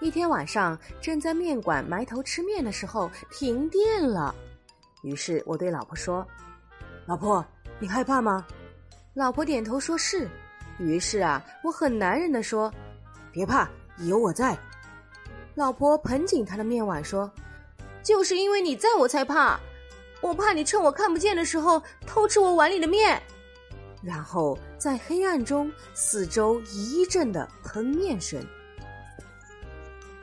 一天晚上，正在面馆埋头吃面的时候，停电了。于是我对老婆说：“老婆，你害怕吗？”老婆点头说是。于是啊，我很男人的说：“别怕，有我在。”老婆捧紧她的面碗说：“就是因为你在我才怕，我怕你趁我看不见的时候偷吃我碗里的面。”然后在黑暗中，四周一阵的喷面声。